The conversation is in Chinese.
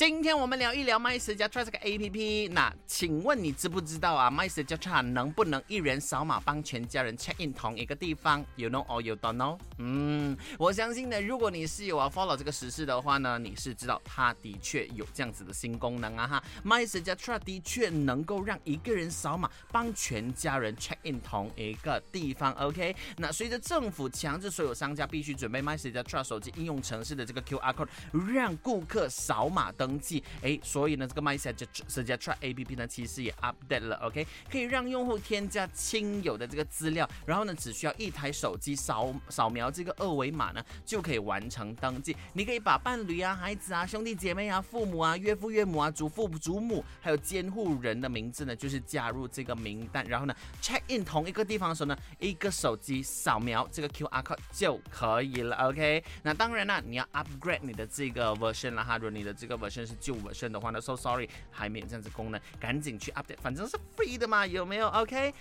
今天我们聊一聊 My 十加 Try 这个 A P P。那请问你知不知道啊？My 十加 Try 能不能一人扫码帮全家人 check in 同一个地方？You know or you don't know？嗯，我相信呢，如果你是有啊 follow 这个实事的话呢，你是知道它的确有这样子的新功能啊哈。My 十加 Try 的确能够让一个人扫码帮全家人 check in 同一个地方。OK，那随着政府强制所有商家必须准备 My 十加 Try 手机应用程式的这个 QR code，让顾客扫码登。登记哎，所以呢，这个 mysatracta app 呢，其实也 update 了，OK，可以让用户添加亲友的这个资料，然后呢，只需要一台手机扫扫描这个二维码呢，就可以完成登记。你可以把伴侣啊、孩子啊、兄弟姐妹啊、父母啊、岳父岳母啊、祖父祖母，还有监护人的名字呢，就是加入这个名单，然后呢，check in 同一个地方的时候呢，一个手机扫描这个 QR code 就可以了，OK。那当然了，你要 upgrade 你的这个 version 了哈，如果你的这个 version 是旧文身的话呢，so sorry，还没有这样子功能，赶紧去 update，反正是 free 的嘛，有没有？OK，